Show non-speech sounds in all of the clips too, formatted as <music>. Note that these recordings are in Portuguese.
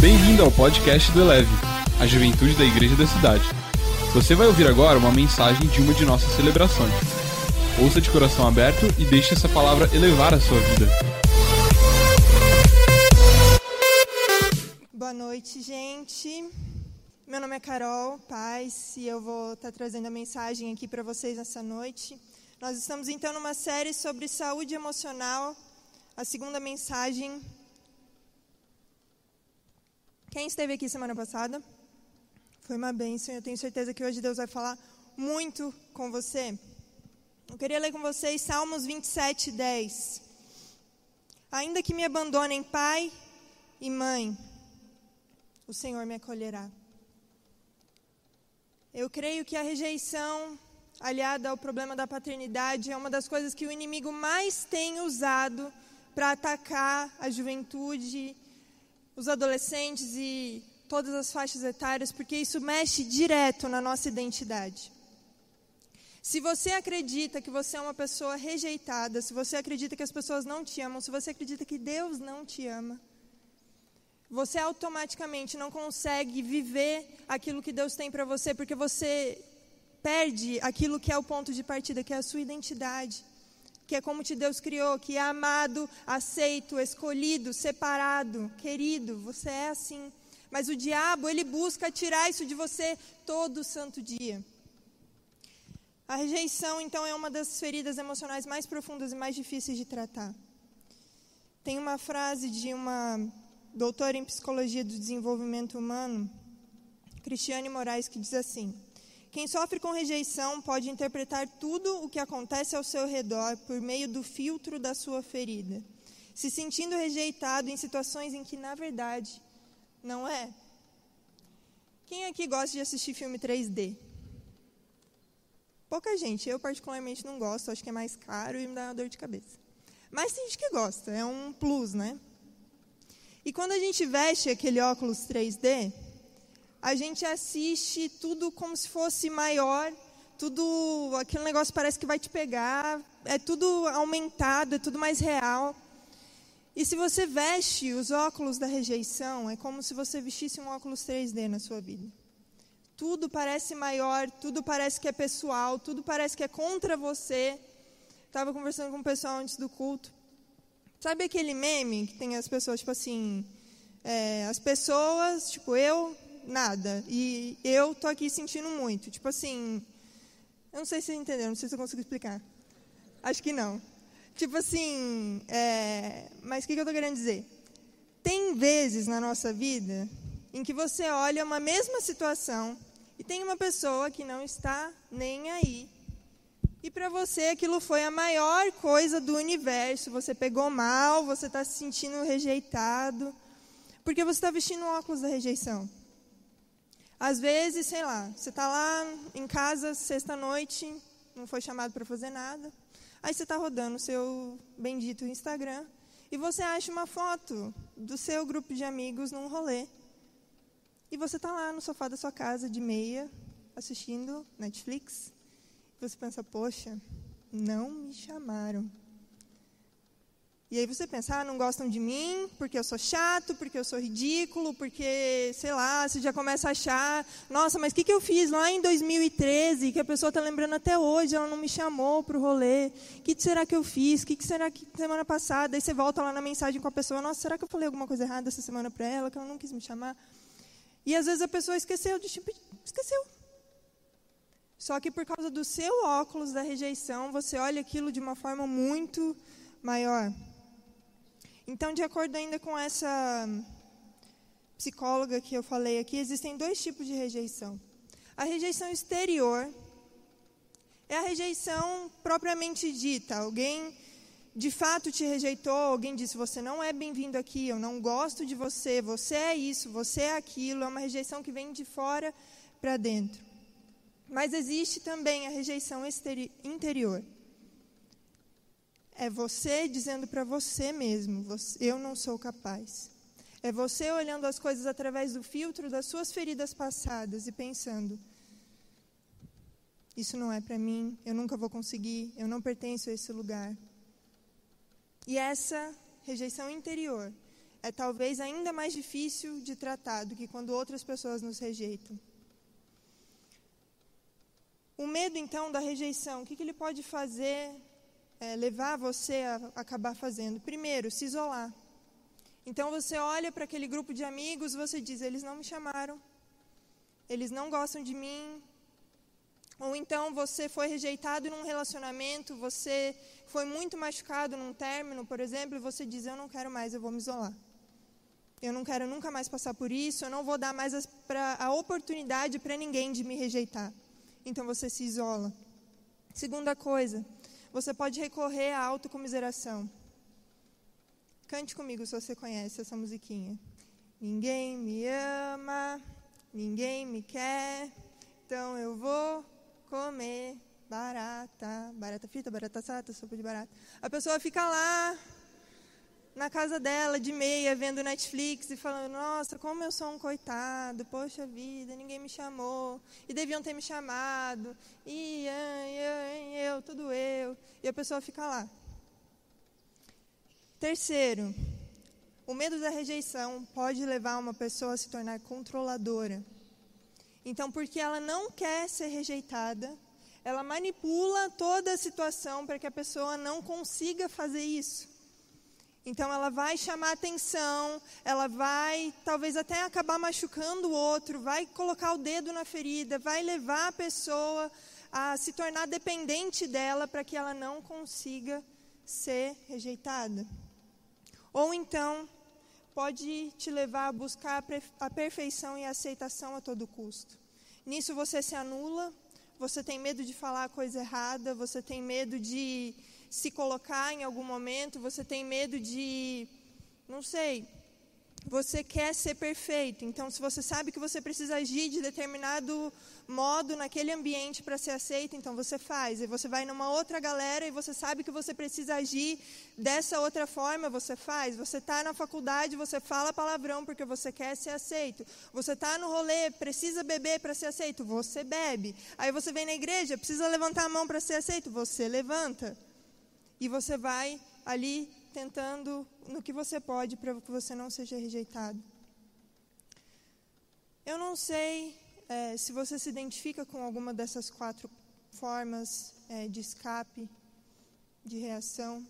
Bem-vindo ao podcast do Eleve, a juventude da igreja da cidade. Você vai ouvir agora uma mensagem de uma de nossas celebrações. Ouça de coração aberto e deixe essa palavra elevar a sua vida. Boa noite, gente. Meu nome é Carol Paz e eu vou estar trazendo a mensagem aqui para vocês nessa noite. Nós estamos então numa série sobre saúde emocional, a segunda mensagem quem esteve aqui semana passada? Foi uma bênção. Eu tenho certeza que hoje Deus vai falar muito com você. Eu queria ler com vocês Salmos 27, 10. Ainda que me abandonem pai e mãe, o Senhor me acolherá. Eu creio que a rejeição, aliada ao problema da paternidade, é uma das coisas que o inimigo mais tem usado para atacar a juventude os adolescentes e todas as faixas etárias, porque isso mexe direto na nossa identidade. Se você acredita que você é uma pessoa rejeitada, se você acredita que as pessoas não te amam, se você acredita que Deus não te ama, você automaticamente não consegue viver aquilo que Deus tem para você, porque você perde aquilo que é o ponto de partida, que é a sua identidade que é como te Deus criou, que é amado, aceito, escolhido, separado, querido. Você é assim. Mas o diabo, ele busca tirar isso de você todo santo dia. A rejeição, então, é uma das feridas emocionais mais profundas e mais difíceis de tratar. Tem uma frase de uma doutora em psicologia do desenvolvimento humano, Cristiane Moraes, que diz assim: quem sofre com rejeição pode interpretar tudo o que acontece ao seu redor por meio do filtro da sua ferida, se sentindo rejeitado em situações em que, na verdade, não é. Quem aqui gosta de assistir filme 3D? Pouca gente. Eu, particularmente, não gosto. Acho que é mais caro e me dá uma dor de cabeça. Mas tem gente que gosta. É um plus, né? E quando a gente veste aquele óculos 3D, a gente assiste tudo como se fosse maior, tudo, aquele negócio parece que vai te pegar, é tudo aumentado, é tudo mais real. E se você veste os óculos da rejeição, é como se você vestisse um óculos 3D na sua vida. Tudo parece maior, tudo parece que é pessoal, tudo parece que é contra você. Estava conversando com o pessoal antes do culto. Sabe aquele meme que tem as pessoas, tipo assim, é, as pessoas, tipo eu, nada. E eu tô aqui sentindo muito. Tipo assim, eu não sei se você entendeu, não sei se eu consigo explicar. Acho que não. Tipo assim, é, mas o que, que eu estou querendo dizer? Tem vezes na nossa vida em que você olha uma mesma situação e tem uma pessoa que não está nem aí. E para você aquilo foi a maior coisa do universo. Você pegou mal, você está se sentindo rejeitado, porque você está vestindo o óculos da rejeição. Às vezes, sei lá, você está lá em casa sexta-noite, não foi chamado para fazer nada. Aí você está rodando o seu bendito Instagram e você acha uma foto do seu grupo de amigos num rolê. E você está lá no sofá da sua casa, de meia, assistindo Netflix. E você pensa, poxa, não me chamaram. E aí você pensa, ah, não gostam de mim porque eu sou chato, porque eu sou ridículo, porque, sei lá, você já começa a achar, nossa, mas o que, que eu fiz lá em 2013, que a pessoa está lembrando até hoje, ela não me chamou para o rolê, o que será que eu fiz, o que, que será que semana passada, aí você volta lá na mensagem com a pessoa, nossa, será que eu falei alguma coisa errada essa semana para ela, que ela não quis me chamar? E às vezes a pessoa esqueceu, de, esqueceu. Só que por causa do seu óculos da rejeição, você olha aquilo de uma forma muito maior. Então, de acordo ainda com essa psicóloga que eu falei aqui, existem dois tipos de rejeição. A rejeição exterior é a rejeição propriamente dita. Alguém de fato te rejeitou, alguém disse: Você não é bem-vindo aqui, eu não gosto de você, você é isso, você é aquilo. É uma rejeição que vem de fora para dentro. Mas existe também a rejeição interior é você dizendo para você mesmo: eu não sou capaz. É você olhando as coisas através do filtro das suas feridas passadas e pensando: isso não é para mim, eu nunca vou conseguir, eu não pertenço a esse lugar. E essa rejeição interior é talvez ainda mais difícil de tratar do que quando outras pessoas nos rejeitam. O medo, então, da rejeição, o que, que ele pode fazer, é, levar você a acabar fazendo? Primeiro, se isolar. Então você olha para aquele grupo de amigos, você diz: eles não me chamaram, eles não gostam de mim. Ou então você foi rejeitado num relacionamento, você foi muito machucado num término, por exemplo, e você diz: eu não quero mais, eu vou me isolar. Eu não quero nunca mais passar por isso, eu não vou dar mais pra, a oportunidade para ninguém de me rejeitar. Então você se isola. Segunda coisa, você pode recorrer à autocomiseração. Cante comigo se você conhece essa musiquinha. Ninguém me ama, ninguém me quer, então eu vou comer barata, barata frita, barata assada, sopa de barata. A pessoa fica lá na casa dela de meia vendo Netflix e falando: "Nossa, como eu sou um coitado, poxa vida, ninguém me chamou e deviam ter me chamado e eu, eu tudo eu". E a pessoa fica lá Terceiro, o medo da rejeição pode levar uma pessoa a se tornar controladora. Então, porque ela não quer ser rejeitada, ela manipula toda a situação para que a pessoa não consiga fazer isso. Então, ela vai chamar atenção, ela vai talvez até acabar machucando o outro, vai colocar o dedo na ferida, vai levar a pessoa a se tornar dependente dela para que ela não consiga ser rejeitada. Ou então, pode te levar a buscar a perfeição e a aceitação a todo custo. Nisso você se anula, você tem medo de falar a coisa errada, você tem medo de se colocar em algum momento, você tem medo de, não sei, você quer ser perfeito. Então, se você sabe que você precisa agir de determinado modo naquele ambiente para ser aceito, então você faz. E você vai numa outra galera e você sabe que você precisa agir dessa outra forma, você faz. Você está na faculdade, você fala palavrão porque você quer ser aceito. Você está no rolê, precisa beber para ser aceito, você bebe. Aí você vem na igreja, precisa levantar a mão para ser aceito, você levanta. E você vai ali tentando no que você pode para que você não seja rejeitado. Eu não sei é, se você se identifica com alguma dessas quatro formas é, de escape, de reação.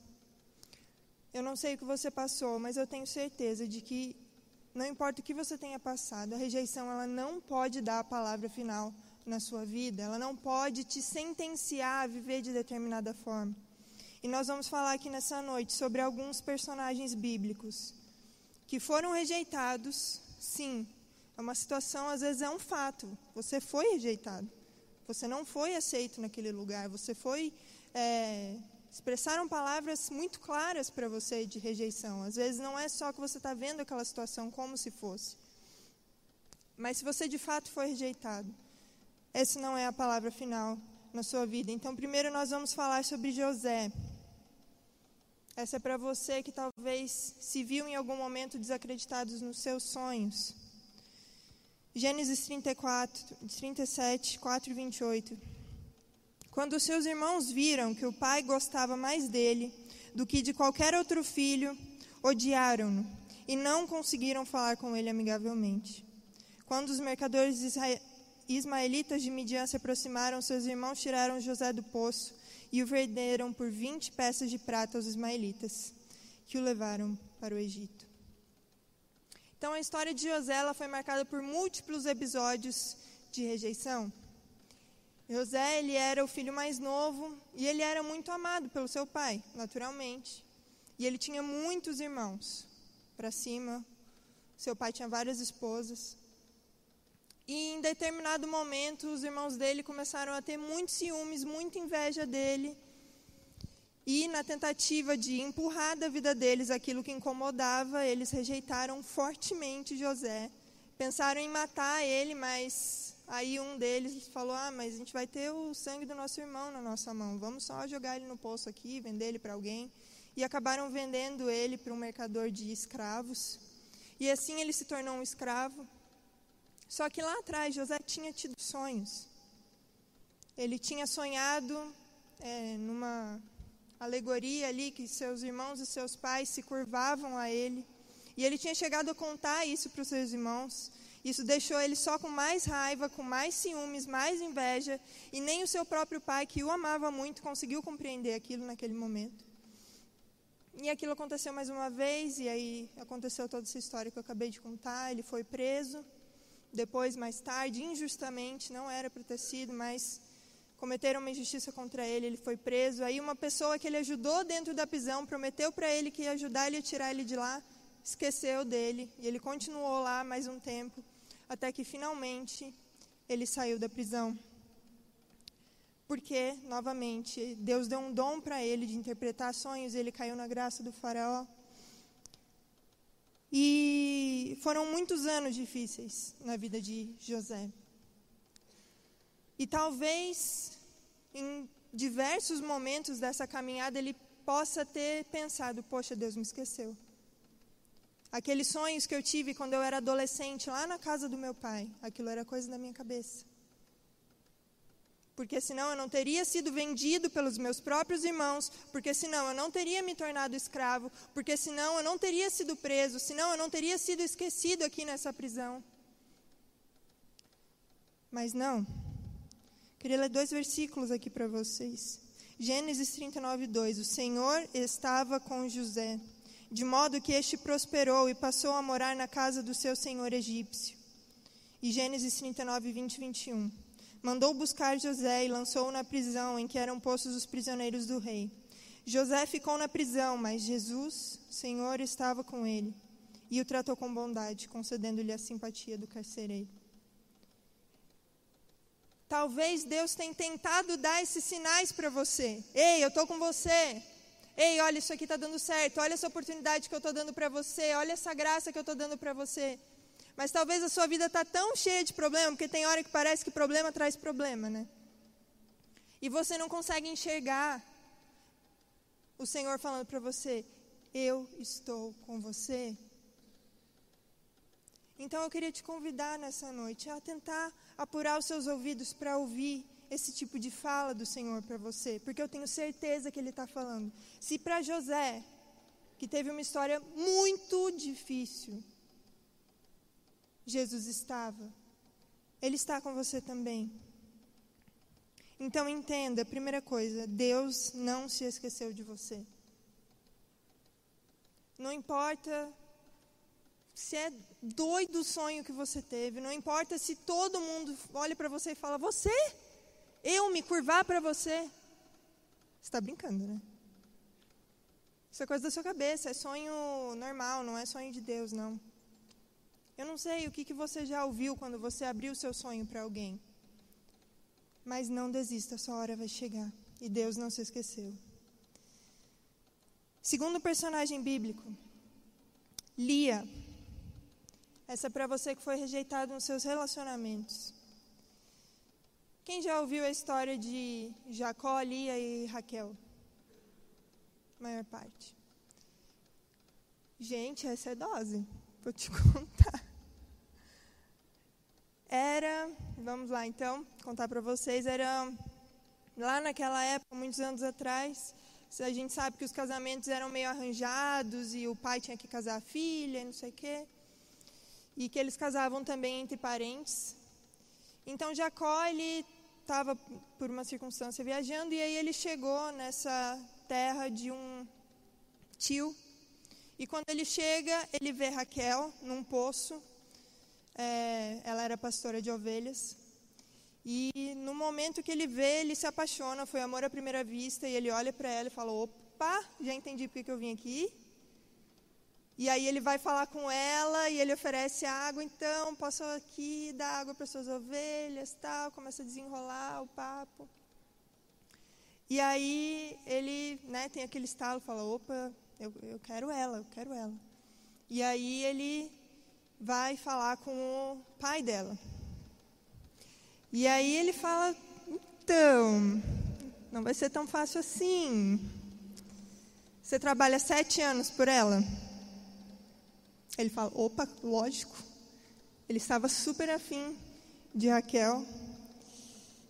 Eu não sei o que você passou, mas eu tenho certeza de que não importa o que você tenha passado, a rejeição ela não pode dar a palavra final na sua vida, ela não pode te sentenciar a viver de determinada forma. E nós vamos falar aqui nessa noite sobre alguns personagens bíblicos que foram rejeitados, sim. É uma situação, às vezes é um fato. Você foi rejeitado. Você não foi aceito naquele lugar. Você foi. É, expressaram palavras muito claras para você de rejeição. Às vezes não é só que você está vendo aquela situação como se fosse. Mas se você de fato foi rejeitado, essa não é a palavra final na sua vida. Então, primeiro nós vamos falar sobre José. Essa é para você que talvez se viu em algum momento desacreditado nos seus sonhos. Gênesis 34, 37, 4 e 28. Quando os seus irmãos viram que o pai gostava mais dele do que de qualquer outro filho, odiaram-no e não conseguiram falar com ele amigavelmente. Quando os mercadores ismaelitas de Midian se aproximaram, seus irmãos tiraram José do poço e o venderam por 20 peças de prata aos ismaelitas, que o levaram para o Egito. Então a história de José foi marcada por múltiplos episódios de rejeição. José ele era o filho mais novo e ele era muito amado pelo seu pai, naturalmente. E ele tinha muitos irmãos para cima. Seu pai tinha várias esposas. E em determinado momento, os irmãos dele começaram a ter muitos ciúmes, muita inveja dele. E na tentativa de empurrar da vida deles aquilo que incomodava, eles rejeitaram fortemente José. Pensaram em matar ele, mas aí um deles falou: Ah, mas a gente vai ter o sangue do nosso irmão na nossa mão. Vamos só jogar ele no poço aqui, vender ele para alguém. E acabaram vendendo ele para um mercador de escravos. E assim ele se tornou um escravo. Só que lá atrás José tinha tido sonhos. Ele tinha sonhado é, numa alegoria ali que seus irmãos e seus pais se curvavam a ele E ele tinha chegado a contar isso para os seus irmãos. Isso deixou ele só com mais raiva, com mais ciúmes, mais inveja, e nem o seu próprio pai, que o amava muito, conseguiu compreender aquilo naquele momento. E aquilo aconteceu mais uma vez, e aí aconteceu toda essa história que eu acabei de contar. Ele foi preso, depois, mais tarde, injustamente, não era para ter sido, mas cometeram uma injustiça contra ele, ele foi preso. Aí uma pessoa que ele ajudou dentro da prisão prometeu para ele que ia ajudar ele a tirar ele de lá, esqueceu dele, e ele continuou lá mais um tempo, até que finalmente ele saiu da prisão. Porque, novamente, Deus deu um dom para ele de interpretar sonhos, ele caiu na graça do Faraó. E foram muitos anos difíceis na vida de José. E talvez em diversos momentos dessa caminhada ele possa ter pensado: poxa, Deus me esqueceu. Aqueles sonhos que eu tive quando eu era adolescente lá na casa do meu pai, aquilo era coisa da minha cabeça. Porque senão eu não teria sido vendido pelos meus próprios irmãos, porque senão eu não teria me tornado escravo, porque senão eu não teria sido preso, senão eu não teria sido esquecido aqui nessa prisão. Mas não. Queria ler dois versículos aqui para vocês. Gênesis 39, 2. O Senhor estava com José de modo que este prosperou e passou a morar na casa do seu senhor egípcio. E Gênesis 39, 20 e 21. Mandou buscar José e lançou-o na prisão em que eram postos os prisioneiros do rei. José ficou na prisão, mas Jesus, Senhor, estava com ele e o tratou com bondade, concedendo-lhe a simpatia do carcereiro. Talvez Deus tenha tentado dar esses sinais para você. Ei, eu estou com você. Ei, olha, isso aqui está dando certo. Olha essa oportunidade que eu estou dando para você. Olha essa graça que eu estou dando para você. Mas talvez a sua vida está tão cheia de problema, porque tem hora que parece que problema traz problema, né? E você não consegue enxergar o Senhor falando para você: Eu estou com você. Então eu queria te convidar nessa noite a tentar apurar os seus ouvidos para ouvir esse tipo de fala do Senhor para você, porque eu tenho certeza que Ele está falando. Se para José, que teve uma história muito difícil, Jesus estava, Ele está com você também. Então entenda, primeira coisa, Deus não se esqueceu de você. Não importa se é doido o sonho que você teve, não importa se todo mundo olha para você e fala: Você? eu me curvar para você. Você está brincando, né? Isso é coisa da sua cabeça, é sonho normal, não é sonho de Deus, não. Eu não sei o que, que você já ouviu quando você abriu seu sonho para alguém. Mas não desista, sua hora vai chegar. E Deus não se esqueceu. Segundo personagem bíblico, Lia. Essa é para você que foi rejeitado nos seus relacionamentos. Quem já ouviu a história de Jacó, Lia e Raquel? Maior parte. Gente, essa é dose. Vou te <laughs> contar. Era, vamos lá então, contar para vocês, era lá naquela época, muitos anos atrás, a gente sabe que os casamentos eram meio arranjados e o pai tinha que casar a filha não sei o quê. E que eles casavam também entre parentes. Então Jacó, ele estava por uma circunstância viajando e aí ele chegou nessa terra de um tio. E quando ele chega, ele vê Raquel num poço. É, ela era pastora de ovelhas. E no momento que ele vê, ele se apaixona. Foi amor à primeira vista. E ele olha para ela e fala: opa, já entendi porque que eu vim aqui. E aí ele vai falar com ela e ele oferece água, então posso aqui dar água para suas ovelhas, tal, começa a desenrolar o papo. E aí ele, né, tem aquele estalo, fala, opa, eu, eu quero ela, eu quero ela. E aí ele vai falar com o pai dela. E aí ele fala, então, não vai ser tão fácil assim. Você trabalha sete anos por ela? Ele fala: opa, lógico. Ele estava super afim de Raquel.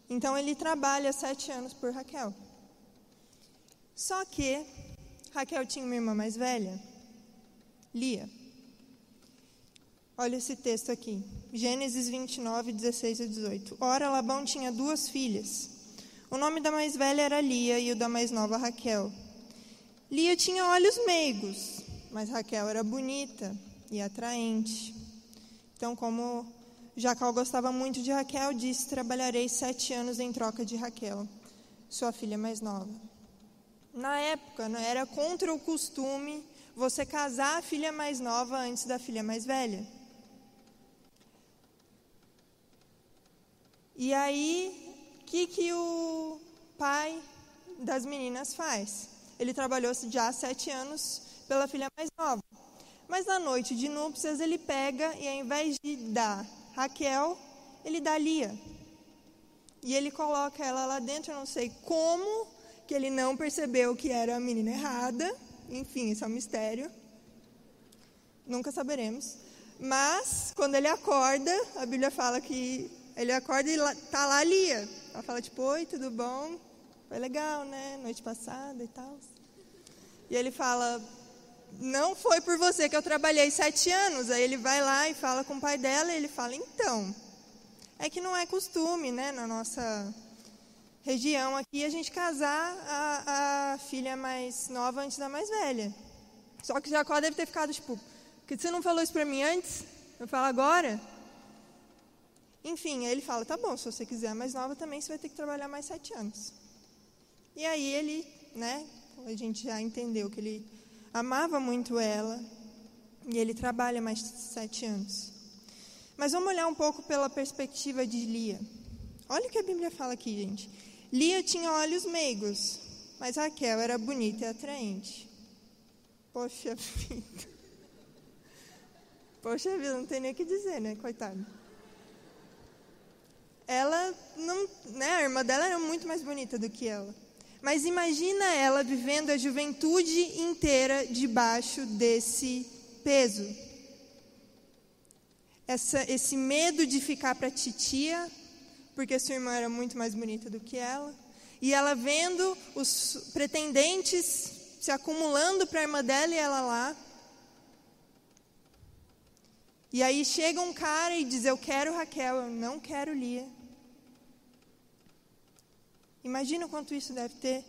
Então ele trabalha sete anos por Raquel. Só que Raquel tinha uma irmã mais velha, Lia. Olha esse texto aqui. Gênesis 29, 16 e 18. Ora, Labão tinha duas filhas. O nome da mais velha era Lia e o da mais nova Raquel. Lia tinha olhos meigos, mas Raquel era bonita e atraente. Então, como Jacó gostava muito de Raquel, disse: Trabalharei sete anos em troca de Raquel, sua filha mais nova. Na época, né, era contra o costume você casar a filha mais nova antes da filha mais velha. E aí, o que, que o pai das meninas faz? Ele trabalhou já sete anos pela filha mais nova. Mas na noite de núpcias, ele pega e ao invés de dar Raquel, ele dá Lia. E ele coloca ela lá dentro, eu não sei como, que ele não percebeu que era a menina errada. Enfim, isso é um mistério. Nunca saberemos. Mas, quando ele acorda, a Bíblia fala que ele acorda e tá lá a Lia. Ela fala, tipo, oi, tudo bom? Foi legal, né? Noite passada e tal. E ele fala, não foi por você que eu trabalhei sete anos. Aí ele vai lá e fala com o pai dela e ele fala, então, é que não é costume, né, na nossa região aqui, a gente casar a, a filha mais nova antes da mais velha. Só que Jacó deve ter ficado, tipo, por que você não falou isso para mim antes? Eu falo agora? Enfim, aí ele fala: tá bom, se você quiser mais nova também, você vai ter que trabalhar mais sete anos. E aí ele, né, a gente já entendeu que ele amava muito ela e ele trabalha mais sete anos. Mas vamos olhar um pouco pela perspectiva de Lia. Olha o que a Bíblia fala aqui, gente. Lia tinha olhos meigos, mas Raquel era bonita e atraente. Poxa <laughs> vida. Poxa vida, não tem nem o que dizer, né, coitado ela não, né, a irmã dela era muito mais bonita do que ela. Mas imagina ela vivendo a juventude inteira debaixo desse peso. Essa, esse medo de ficar para titia, porque sua irmã era muito mais bonita do que ela. E ela vendo os pretendentes se acumulando para a irmã dela e ela lá. E aí chega um cara e diz: Eu quero Raquel, eu não quero Lia. Imagina o quanto isso deve ter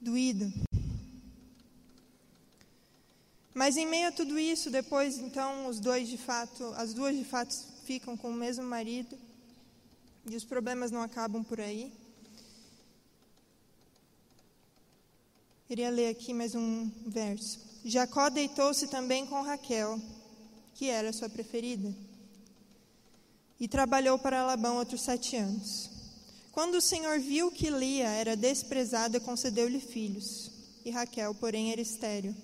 doído. Mas em meio a tudo isso, depois então os dois de fato, as duas de fato ficam com o mesmo marido e os problemas não acabam por aí. Queria ler aqui mais um verso. Jacó deitou-se também com Raquel, que era sua preferida, e trabalhou para Labão outros sete anos. Quando o Senhor viu que Lia era desprezada, concedeu-lhe filhos, e Raquel, porém, era estéril.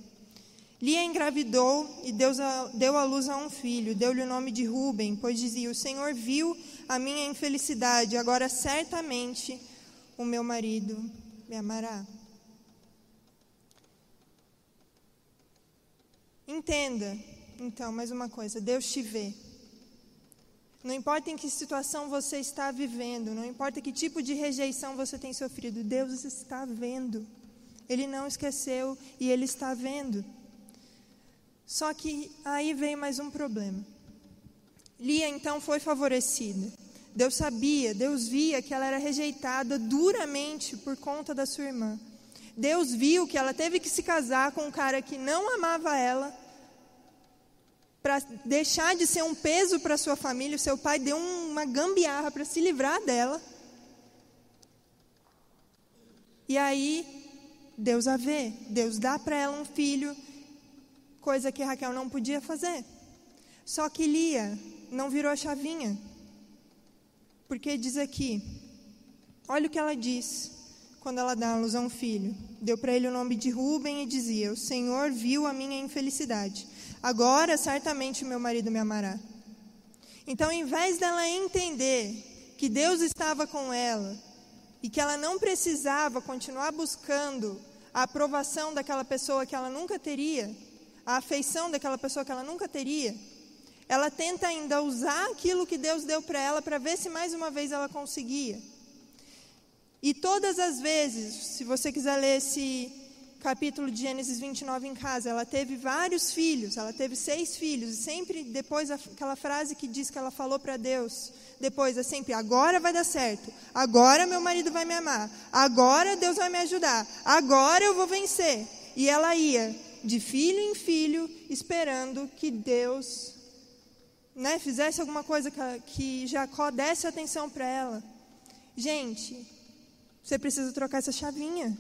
Lia engravidou e Deus deu à luz a um filho, deu-lhe o nome de Ruben, pois dizia: O Senhor viu a minha infelicidade, agora certamente o meu marido me amará. Entenda, então, mais uma coisa: Deus te vê. Não importa em que situação você está vivendo, não importa que tipo de rejeição você tem sofrido, Deus está vendo. Ele não esqueceu e Ele está vendo. Só que aí veio mais um problema. Lia então foi favorecida. Deus sabia, Deus via que ela era rejeitada duramente por conta da sua irmã. Deus viu que ela teve que se casar com um cara que não amava ela para deixar de ser um peso para sua família, o seu pai deu uma gambiarra para se livrar dela. E aí, Deus a vê, Deus dá para ela um filho, coisa que Raquel não podia fazer. Só que Lia não virou a chavinha. Porque diz aqui, olha o que ela diz quando ela dá a luz a um filho. Deu para ele o nome de Ruben e dizia: O Senhor viu a minha infelicidade agora certamente meu marido me amará. Então, em vez dela entender que Deus estava com ela e que ela não precisava continuar buscando a aprovação daquela pessoa que ela nunca teria, a afeição daquela pessoa que ela nunca teria, ela tenta ainda usar aquilo que Deus deu para ela para ver se mais uma vez ela conseguia. E todas as vezes, se você quiser ler esse capítulo de Gênesis 29 em casa, ela teve vários filhos, ela teve seis filhos, e sempre depois aquela frase que diz que ela falou para Deus, depois é sempre: agora vai dar certo, agora meu marido vai me amar, agora Deus vai me ajudar, agora eu vou vencer. E ela ia de filho em filho, esperando que Deus né, fizesse alguma coisa que, que Jacó desse atenção para ela. Gente, você precisa trocar essa chavinha.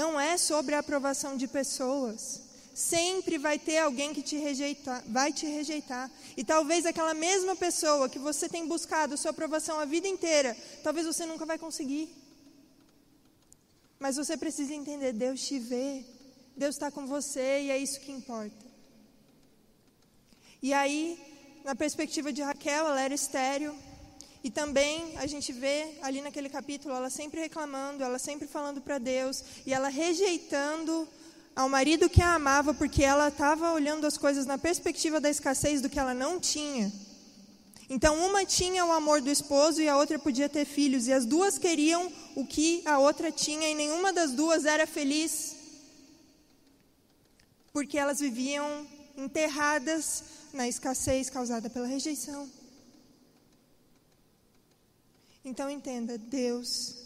Não é sobre a aprovação de pessoas. Sempre vai ter alguém que te rejeitar, vai te rejeitar. E talvez aquela mesma pessoa que você tem buscado sua aprovação a vida inteira, talvez você nunca vai conseguir. Mas você precisa entender, Deus te vê. Deus está com você e é isso que importa. E aí, na perspectiva de Raquel, ela era estéreo. E também a gente vê ali naquele capítulo ela sempre reclamando, ela sempre falando para Deus e ela rejeitando ao marido que a amava porque ela estava olhando as coisas na perspectiva da escassez do que ela não tinha. Então, uma tinha o amor do esposo e a outra podia ter filhos, e as duas queriam o que a outra tinha, e nenhuma das duas era feliz, porque elas viviam enterradas na escassez causada pela rejeição. Então entenda, Deus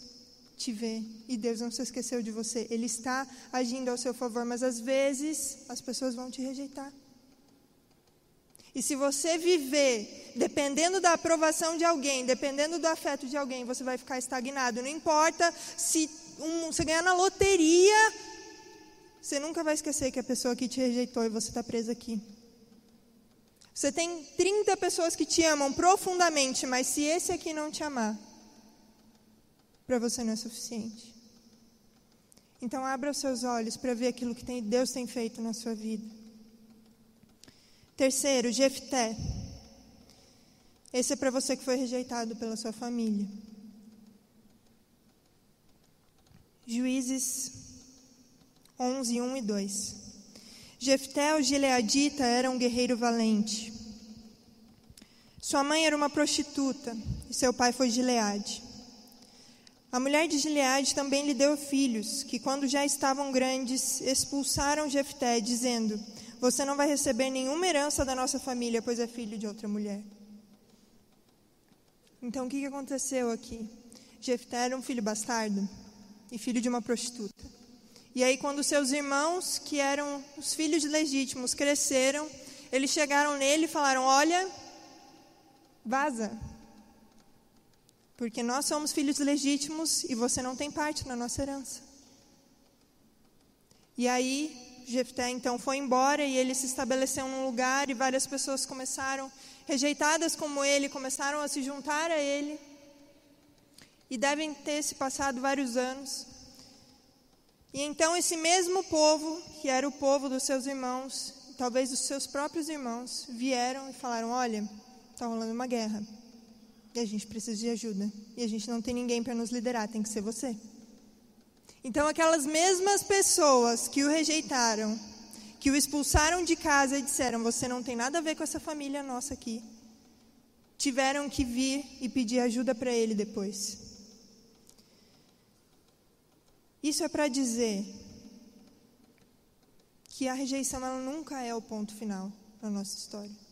te vê e Deus não se esqueceu de você. Ele está agindo ao seu favor, mas às vezes as pessoas vão te rejeitar. E se você viver dependendo da aprovação de alguém, dependendo do afeto de alguém, você vai ficar estagnado. Não importa se um, você ganhar na loteria, você nunca vai esquecer que a pessoa que te rejeitou e você está preso aqui. Você tem 30 pessoas que te amam profundamente, mas se esse aqui não te amar, para você não é suficiente. Então abra os seus olhos para ver aquilo que tem, Deus tem feito na sua vida. Terceiro, Jefté. Esse é para você que foi rejeitado pela sua família. Juízes 11, 1 e 2. Jefté, o gileadita, era um guerreiro valente. Sua mãe era uma prostituta e seu pai foi Gileade. A mulher de Gileade também lhe deu filhos, que quando já estavam grandes, expulsaram Jefté, dizendo: Você não vai receber nenhuma herança da nossa família, pois é filho de outra mulher. Então, o que aconteceu aqui? Jefté era um filho bastardo e filho de uma prostituta. E aí, quando seus irmãos, que eram os filhos legítimos, cresceram, eles chegaram nele e falaram: Olha, vaza, porque nós somos filhos legítimos e você não tem parte na nossa herança. E aí, Jefté então foi embora e ele se estabeleceu num lugar e várias pessoas começaram, rejeitadas como ele, começaram a se juntar a ele. E devem ter se passado vários anos. E então esse mesmo povo, que era o povo dos seus irmãos, talvez os seus próprios irmãos, vieram e falaram: Olha, está rolando uma guerra. E a gente precisa de ajuda. E a gente não tem ninguém para nos liderar, tem que ser você. Então, aquelas mesmas pessoas que o rejeitaram, que o expulsaram de casa e disseram: Você não tem nada a ver com essa família nossa aqui, tiveram que vir e pedir ajuda para ele depois. Isso é para dizer que a rejeição ela nunca é o ponto final da nossa história.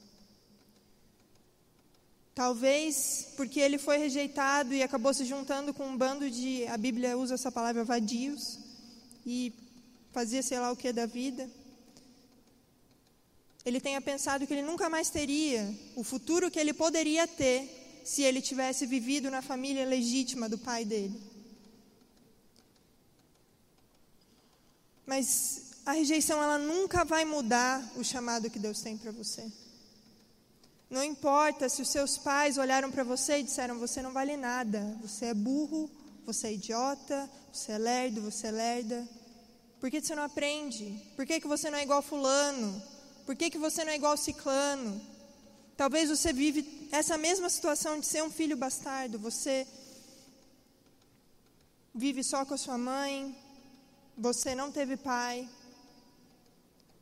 Talvez porque ele foi rejeitado e acabou se juntando com um bando de, a Bíblia usa essa palavra, vadios, e fazia sei lá o que da vida. Ele tenha pensado que ele nunca mais teria o futuro que ele poderia ter se ele tivesse vivido na família legítima do pai dele. Mas a rejeição ela nunca vai mudar o chamado que Deus tem para você. Não importa se os seus pais olharam para você e disseram: você não vale nada, você é burro, você é idiota, você é lerdo, você é lerda. Por que você não aprende? Por que, que você não é igual Fulano? Por que, que você não é igual Ciclano? Talvez você vive essa mesma situação de ser um filho bastardo. Você vive só com a sua mãe, você não teve pai,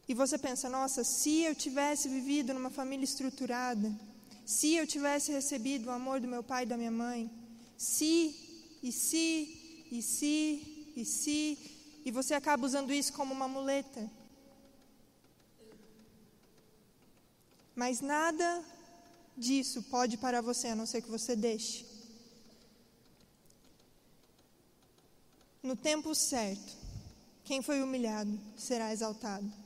e você pensa, nossa, se eu tivesse vivido numa família estruturada, se eu tivesse recebido o amor do meu pai e da minha mãe, se, e se, e se, e se, e você acaba usando isso como uma muleta. Mas nada disso pode parar você, a não ser que você deixe. No tempo certo, quem foi humilhado será exaltado.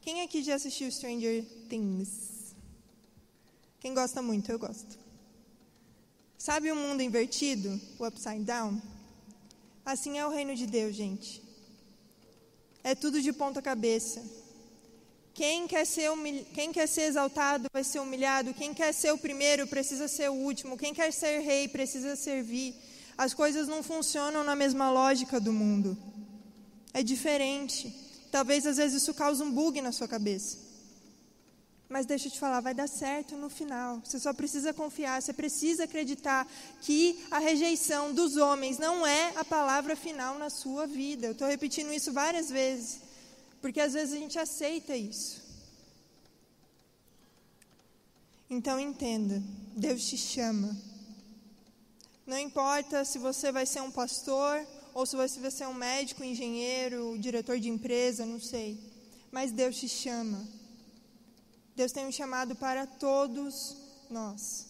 Quem aqui já assistiu Stranger Things? Quem gosta muito, eu gosto. Sabe o mundo invertido, o upside down? Assim é o reino de Deus, gente. É tudo de ponta cabeça. Quem quer, ser humil... Quem quer ser exaltado vai ser humilhado. Quem quer ser o primeiro precisa ser o último. Quem quer ser rei precisa servir. As coisas não funcionam na mesma lógica do mundo. É diferente. Talvez às vezes isso cause um bug na sua cabeça. Mas deixa eu te falar, vai dar certo no final. Você só precisa confiar, você precisa acreditar que a rejeição dos homens não é a palavra final na sua vida. Eu estou repetindo isso várias vezes. Porque às vezes a gente aceita isso. Então entenda, Deus te chama. Não importa se você vai ser um pastor ou se você ser um médico, engenheiro, diretor de empresa, não sei. Mas Deus te chama. Deus tem um chamado para todos nós.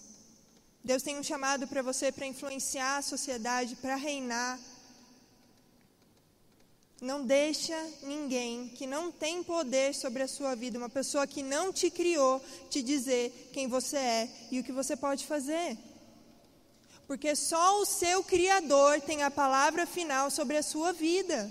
Deus tem um chamado para você para influenciar a sociedade, para reinar, não deixa ninguém que não tem poder sobre a sua vida, uma pessoa que não te criou, te dizer quem você é e o que você pode fazer. Porque só o seu Criador tem a palavra final sobre a sua vida.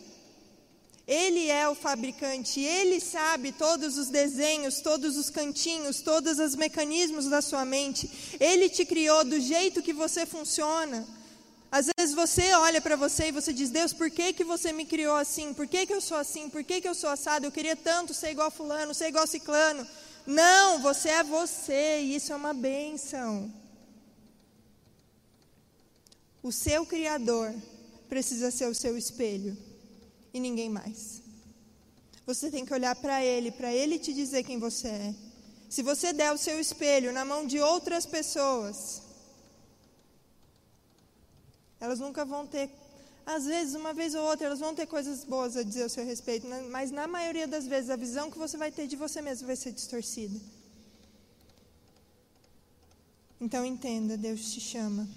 Ele é o fabricante, ele sabe todos os desenhos, todos os cantinhos, todos os mecanismos da sua mente. Ele te criou do jeito que você funciona. Às vezes você olha para você e você diz: Deus, por que, que você me criou assim? Por que, que eu sou assim? Por que, que eu sou assado? Eu queria tanto ser igual Fulano, ser igual Ciclano. Não, você é você e isso é uma bênção. O seu Criador precisa ser o seu espelho e ninguém mais. Você tem que olhar para Ele, para Ele te dizer quem você é. Se você der o seu espelho na mão de outras pessoas, elas nunca vão ter, às vezes, uma vez ou outra, elas vão ter coisas boas a dizer ao seu respeito, né? mas na maioria das vezes a visão que você vai ter de você mesmo vai ser distorcida. Então entenda, Deus te chama.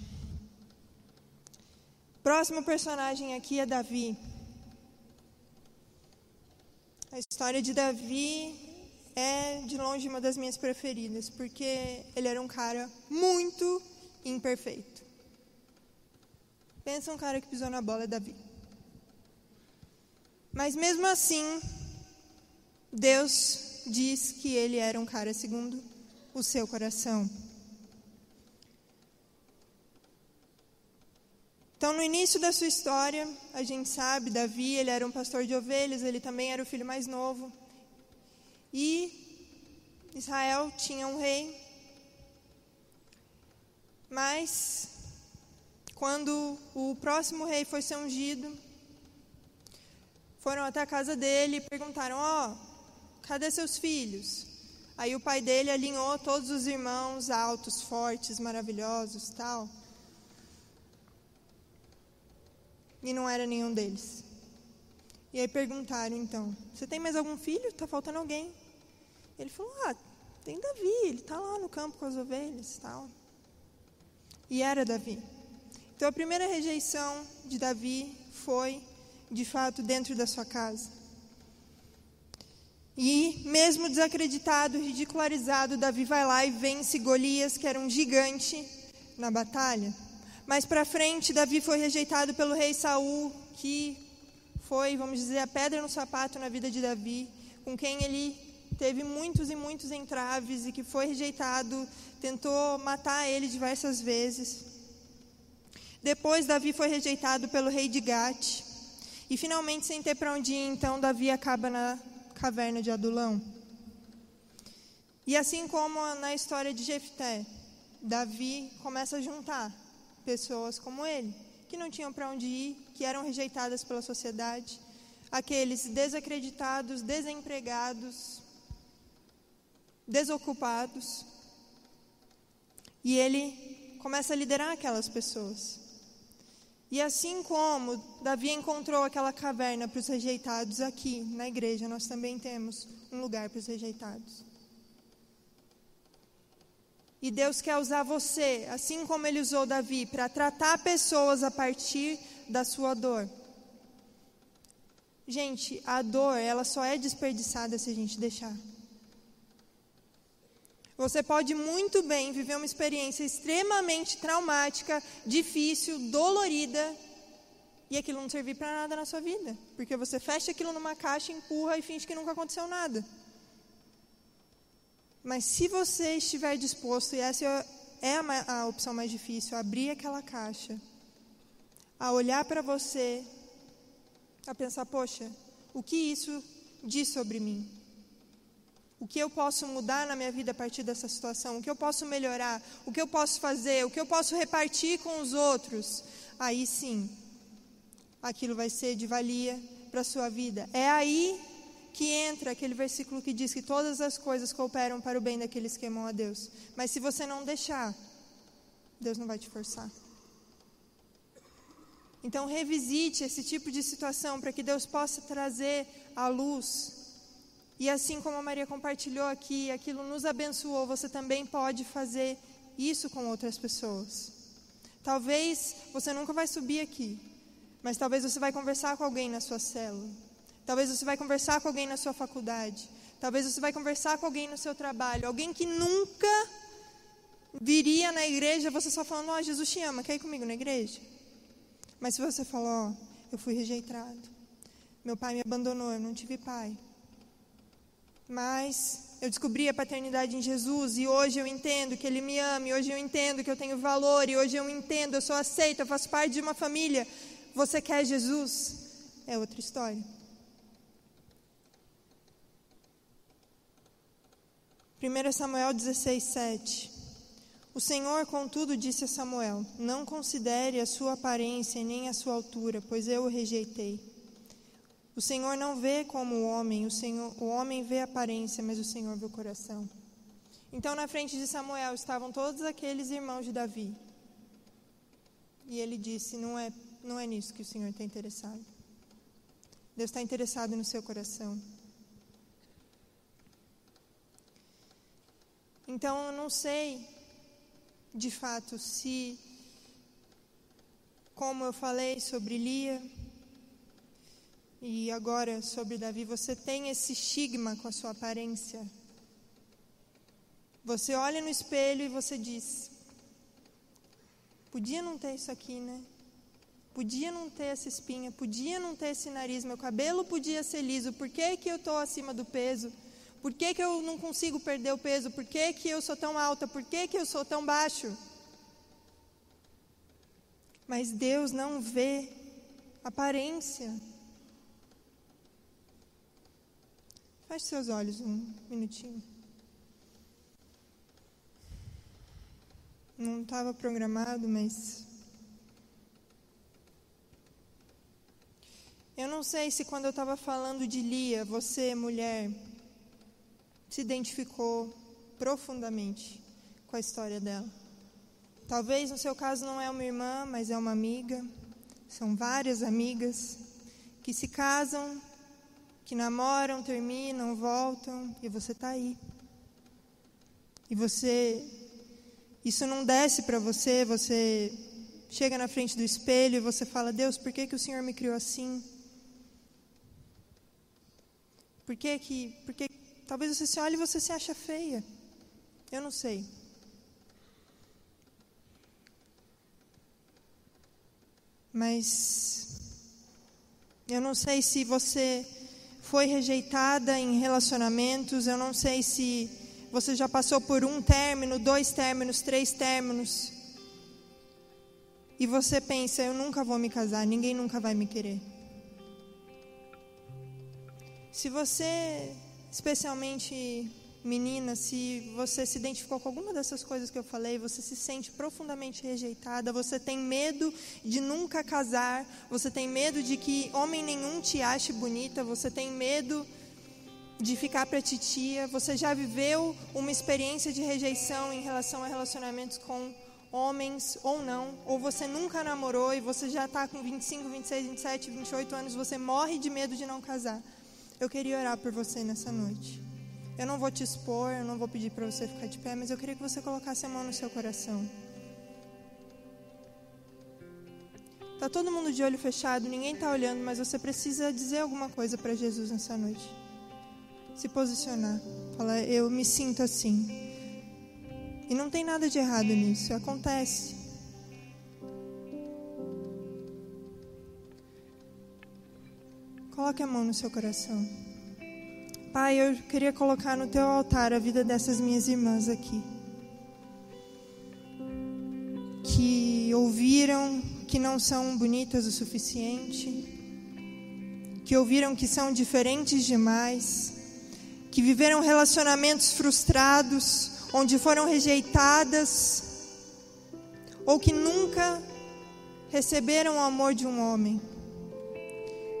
Próximo personagem aqui é Davi. A história de Davi é de longe uma das minhas preferidas, porque ele era um cara muito imperfeito. Pensa um cara que pisou na bola, é Davi. Mas mesmo assim, Deus diz que ele era um cara segundo o seu coração. Então, no início da sua história, a gente sabe, Davi, ele era um pastor de ovelhas, ele também era o filho mais novo. E Israel tinha um rei. Mas quando o próximo rei foi ser ungido, foram até a casa dele e perguntaram: Ó, oh, cadê seus filhos? Aí o pai dele alinhou todos os irmãos altos, fortes, maravilhosos, tal. E não era nenhum deles. E aí perguntaram então: Você tem mais algum filho? Está faltando alguém? Ele falou: Ah, tem Davi, ele está lá no campo com as ovelhas, tal. E era Davi. Então, a primeira rejeição de Davi foi, de fato, dentro da sua casa. E, mesmo desacreditado, ridicularizado, Davi vai lá e vence Golias, que era um gigante, na batalha. Mais para frente, Davi foi rejeitado pelo rei Saul, que foi, vamos dizer, a pedra no sapato na vida de Davi, com quem ele teve muitos e muitos entraves e que foi rejeitado, tentou matar ele diversas vezes. Depois, Davi foi rejeitado pelo rei de Gate. E finalmente, sem ter para onde ir, então, Davi acaba na caverna de Adulão. E assim como na história de Jefté, Davi começa a juntar pessoas como ele, que não tinham para onde ir, que eram rejeitadas pela sociedade, aqueles desacreditados, desempregados, desocupados. E ele começa a liderar aquelas pessoas. E assim como Davi encontrou aquela caverna para os rejeitados, aqui na igreja nós também temos um lugar para os rejeitados. E Deus quer usar você, assim como Ele usou Davi, para tratar pessoas a partir da sua dor. Gente, a dor, ela só é desperdiçada se a gente deixar. Você pode muito bem viver uma experiência extremamente traumática, difícil, dolorida, e aquilo não servir para nada na sua vida, porque você fecha aquilo numa caixa, empurra e finge que nunca aconteceu nada. Mas se você estiver disposto, e essa é a, a opção mais difícil, abrir aquela caixa, a olhar para você, a pensar: poxa, o que isso diz sobre mim? O que eu posso mudar na minha vida a partir dessa situação? O que eu posso melhorar? O que eu posso fazer? O que eu posso repartir com os outros? Aí sim, aquilo vai ser de valia para a sua vida. É aí que entra aquele versículo que diz que todas as coisas cooperam para o bem daqueles que amam a Deus. Mas se você não deixar, Deus não vai te forçar. Então, revisite esse tipo de situação para que Deus possa trazer à luz. E assim como a Maria compartilhou aqui, aquilo nos abençoou, você também pode fazer isso com outras pessoas. Talvez você nunca vai subir aqui, mas talvez você vai conversar com alguém na sua célula. Talvez você vai conversar com alguém na sua faculdade. Talvez você vai conversar com alguém no seu trabalho. Alguém que nunca viria na igreja, você só falando, ó, oh, Jesus te ama, quer ir comigo na igreja? Mas se você falar, ó, oh, eu fui rejeitado. Meu pai me abandonou, eu não tive pai. Mas eu descobri a paternidade em Jesus e hoje eu entendo que Ele me ama, e hoje eu entendo que eu tenho valor, e hoje eu entendo, eu sou aceita, eu faço parte de uma família. Você quer Jesus? É outra história. 1 Samuel 16, 7. O Senhor, contudo, disse a Samuel: Não considere a sua aparência nem a sua altura, pois eu o rejeitei. O Senhor não vê como o homem, o, Senhor, o homem vê a aparência, mas o Senhor vê o coração. Então, na frente de Samuel estavam todos aqueles irmãos de Davi. E ele disse: Não é, não é nisso que o Senhor está interessado. Deus está interessado no seu coração. Então eu não sei, de fato, se, como eu falei sobre Lia e agora sobre Davi, você tem esse estigma com a sua aparência. Você olha no espelho e você diz: podia não ter isso aqui, né? Podia não ter essa espinha, podia não ter esse nariz, meu cabelo podia ser liso, por que, que eu estou acima do peso? Por que, que eu não consigo perder o peso? Por que, que eu sou tão alta? Por que, que eu sou tão baixo? Mas Deus não vê aparência. Feche seus olhos um minutinho. Não estava programado, mas. Eu não sei se quando eu estava falando de Lia, você, mulher, se identificou profundamente com a história dela. Talvez no seu caso não é uma irmã, mas é uma amiga. São várias amigas que se casam, que namoram, terminam, voltam e você está aí. E você, isso não desce para você, você chega na frente do espelho e você fala: Deus, por que, que o Senhor me criou assim? Por que que, por que Talvez você se olhe e você se acha feia. Eu não sei. Mas eu não sei se você foi rejeitada em relacionamentos, eu não sei se você já passou por um término, dois términos, três términos. E você pensa, eu nunca vou me casar, ninguém nunca vai me querer. Se você especialmente menina, se você se identificou com alguma dessas coisas que eu falei, você se sente profundamente rejeitada, você tem medo de nunca casar, você tem medo de que homem nenhum te ache bonita, você tem medo de ficar para titia, você já viveu uma experiência de rejeição em relação a relacionamentos com homens ou não, ou você nunca namorou e você já está com 25, 26, 27, 28 anos, você morre de medo de não casar. Eu queria orar por você nessa noite. Eu não vou te expor, eu não vou pedir para você ficar de pé, mas eu queria que você colocasse a mão no seu coração. Tá todo mundo de olho fechado, ninguém está olhando, mas você precisa dizer alguma coisa para Jesus nessa noite. Se posicionar. Falar, eu me sinto assim. E não tem nada de errado nisso, acontece. Coloque a mão no seu coração. Pai, eu queria colocar no teu altar a vida dessas minhas irmãs aqui. Que ouviram que não são bonitas o suficiente, que ouviram que são diferentes demais, que viveram relacionamentos frustrados, onde foram rejeitadas, ou que nunca receberam o amor de um homem.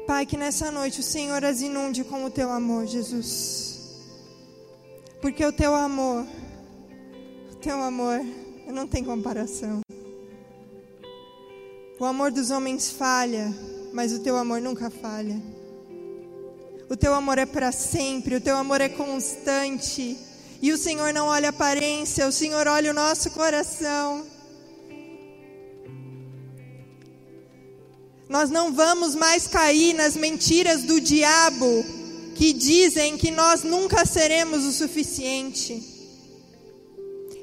Pai, que nessa noite o Senhor as inunde com o teu amor, Jesus. Porque o teu amor, o teu amor, não tem comparação. O amor dos homens falha, mas o teu amor nunca falha. O teu amor é para sempre, o teu amor é constante. E o Senhor não olha a aparência, o Senhor olha o nosso coração. Nós não vamos mais cair nas mentiras do diabo que dizem que nós nunca seremos o suficiente.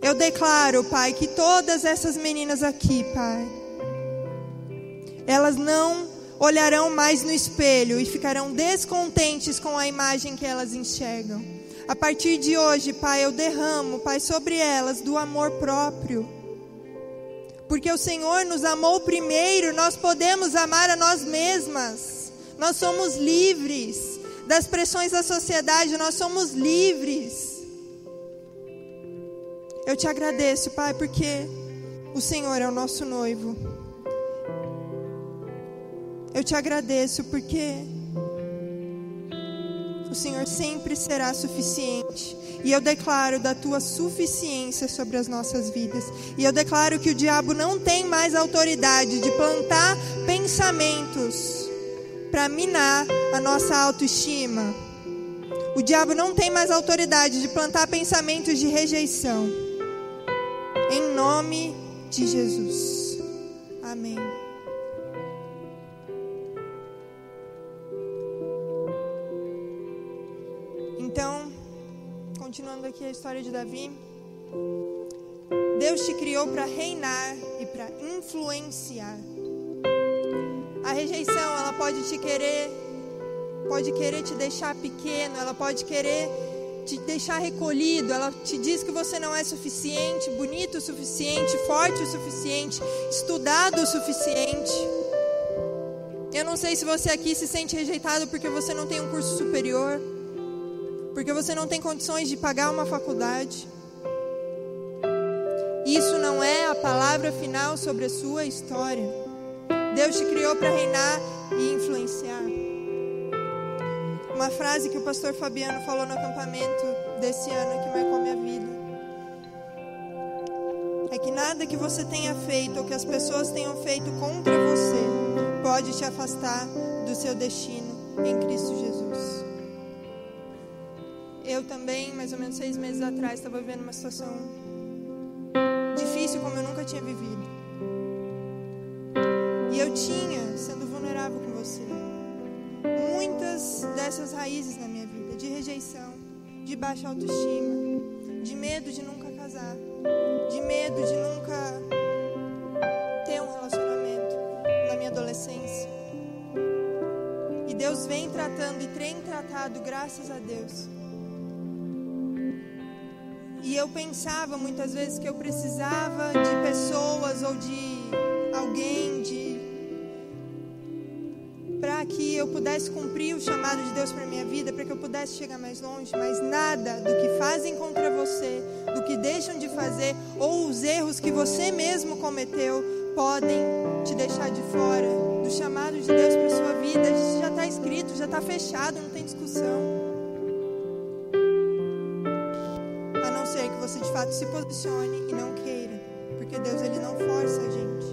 Eu declaro, Pai, que todas essas meninas aqui, Pai, elas não olharão mais no espelho e ficarão descontentes com a imagem que elas enxergam. A partir de hoje, Pai, eu derramo, Pai, sobre elas do amor próprio porque o Senhor nos amou primeiro, nós podemos amar a nós mesmas. Nós somos livres das pressões da sociedade, nós somos livres. Eu te agradeço, Pai, porque o Senhor é o nosso noivo. Eu te agradeço porque o Senhor sempre será suficiente. E eu declaro da tua suficiência sobre as nossas vidas. E eu declaro que o diabo não tem mais autoridade de plantar pensamentos para minar a nossa autoestima. O diabo não tem mais autoridade de plantar pensamentos de rejeição. Em nome de Jesus. Amém. Continuando aqui a história de Davi. Deus te criou para reinar e para influenciar. A rejeição, ela pode te querer, pode querer te deixar pequeno, ela pode querer te deixar recolhido, ela te diz que você não é suficiente, bonito o suficiente, forte o suficiente, estudado o suficiente. Eu não sei se você aqui se sente rejeitado porque você não tem um curso superior porque você não tem condições de pagar uma faculdade. Isso não é a palavra final sobre a sua história. Deus te criou para reinar e influenciar. Uma frase que o pastor Fabiano falou no acampamento desse ano que marcou minha vida. É que nada que você tenha feito ou que as pessoas tenham feito contra você pode te afastar do seu destino em Cristo Jesus. Eu também, mais ou menos seis meses atrás, estava vivendo uma situação difícil como eu nunca tinha vivido. E eu tinha, sendo vulnerável com você, muitas dessas raízes na minha vida, de rejeição, de baixa autoestima, de medo de nunca casar, de medo de nunca ter um relacionamento na minha adolescência. E Deus vem tratando e tem tratado, graças a Deus eu pensava muitas vezes que eu precisava de pessoas ou de alguém de para que eu pudesse cumprir o chamado de Deus para minha vida, para que eu pudesse chegar mais longe, mas nada do que fazem contra você, do que deixam de fazer ou os erros que você mesmo cometeu podem te deixar de fora do chamado de Deus para sua vida. Isso já está escrito, já está fechado, não tem discussão. De fato se posicione e não queira, porque Deus ele não força a gente.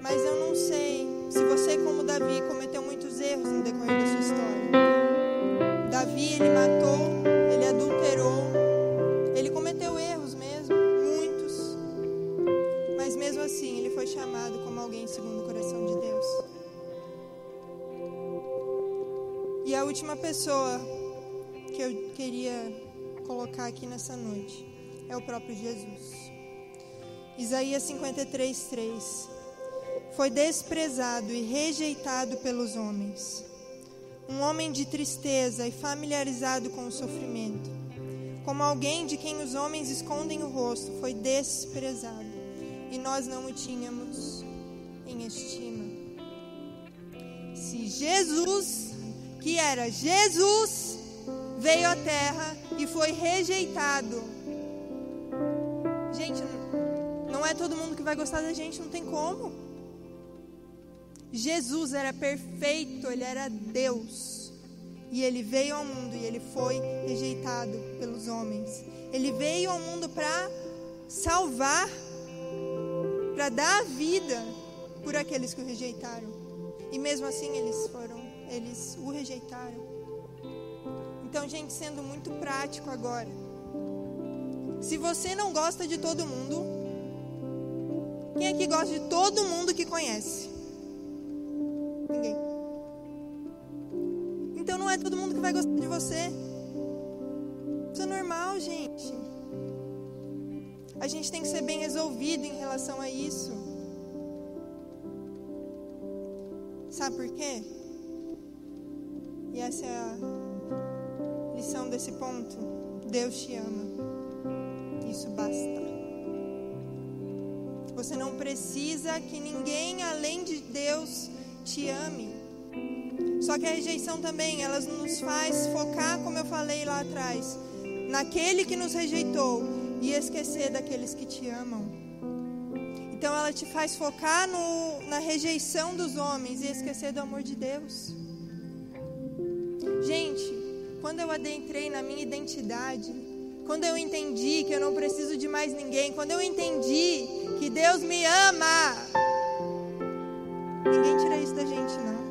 Mas eu não sei se você, como Davi, cometeu muitos erros no decorrer da sua história. Davi, ele matou, ele adulterou, ele cometeu erros mesmo, muitos. Mas mesmo assim, ele foi chamado como alguém segundo o coração de Deus. E a última pessoa aqui nessa noite é o próprio Jesus. Isaías 53, 3. Foi desprezado e rejeitado pelos homens, um homem de tristeza e familiarizado com o sofrimento. Como alguém de quem os homens escondem o rosto, foi desprezado, e nós não o tínhamos em estima. Se Jesus, que era Jesus, veio à terra e foi rejeitado. Gente, não é todo mundo que vai gostar da gente, não tem como. Jesus era perfeito, ele era Deus. E ele veio ao mundo e ele foi rejeitado pelos homens. Ele veio ao mundo para salvar, para dar a vida por aqueles que o rejeitaram. E mesmo assim eles foram, eles o rejeitaram. Então, gente, sendo muito prático agora. Se você não gosta de todo mundo, quem aqui gosta de todo mundo que conhece? Ninguém. Então não é todo mundo que vai gostar de você. Isso é normal, gente. A gente tem que ser bem resolvido em relação a isso. Sabe por quê? E essa é a desse ponto. Deus te ama. Isso basta. Você não precisa que ninguém além de Deus te ame. Só que a rejeição também, ela nos faz focar, como eu falei lá atrás, naquele que nos rejeitou e esquecer daqueles que te amam. Então ela te faz focar no, na rejeição dos homens e esquecer do amor de Deus. Quando eu adentrei na minha identidade, quando eu entendi que eu não preciso de mais ninguém, quando eu entendi que Deus me ama, ninguém tira isso da gente, não.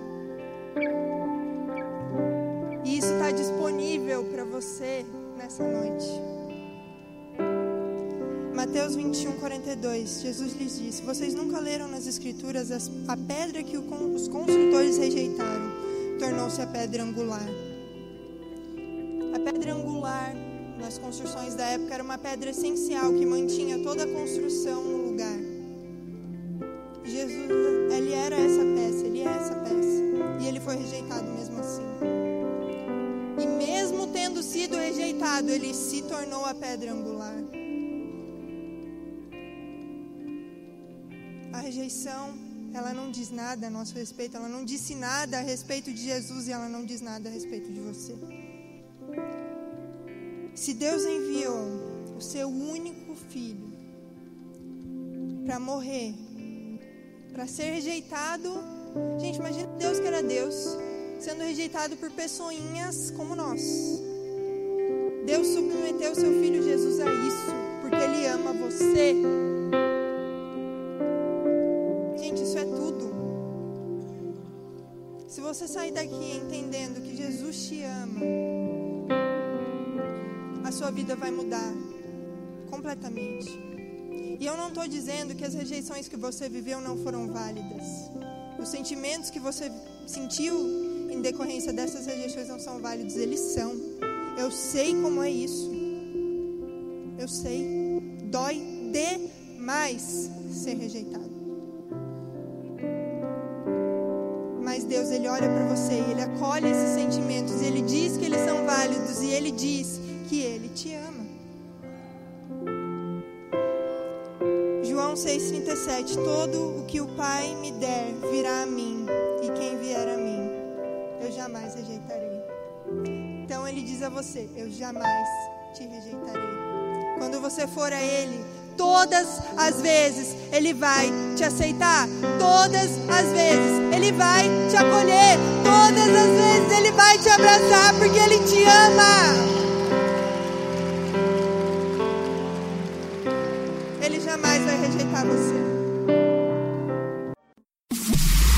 E isso está disponível para você nessa noite. Mateus 21, 42, Jesus lhes disse: Vocês nunca leram nas Escrituras a pedra que os construtores rejeitaram, tornou-se a pedra angular. Época era uma pedra essencial que mantinha toda a construção no lugar. Jesus, ele era essa peça, ele é essa peça. E ele foi rejeitado mesmo assim. E mesmo tendo sido rejeitado, ele se tornou a pedra angular. A rejeição, ela não diz nada a nosso respeito, ela não disse nada a respeito de Jesus e ela não diz nada a respeito de você. Se Deus enviou o seu único filho para morrer, para ser rejeitado, gente, imagina Deus que era Deus, sendo rejeitado por pessoinhas como nós. Deus submeteu o seu filho Jesus a isso, porque ele ama você. Gente, isso é tudo. Se você sair daqui entendendo que Jesus te ama, a sua vida vai mudar completamente. E eu não estou dizendo que as rejeições que você viveu não foram válidas. Os sentimentos que você sentiu em decorrência dessas rejeições não são válidos, eles são. Eu sei como é isso. Eu sei. Dói demais ser rejeitado. Mas Deus, Ele olha para você e Ele acolhe esses sentimentos. E Ele diz que eles são válidos. E Ele diz 6,37 Todo o que o Pai me der virá a mim, e quem vier a mim, eu jamais rejeitarei. Então Ele diz a você: Eu jamais te rejeitarei. Quando você for a Ele, todas as vezes Ele vai te aceitar, todas as vezes Ele vai te acolher, todas as vezes Ele vai te abraçar, porque Ele te ama. rejeitar você.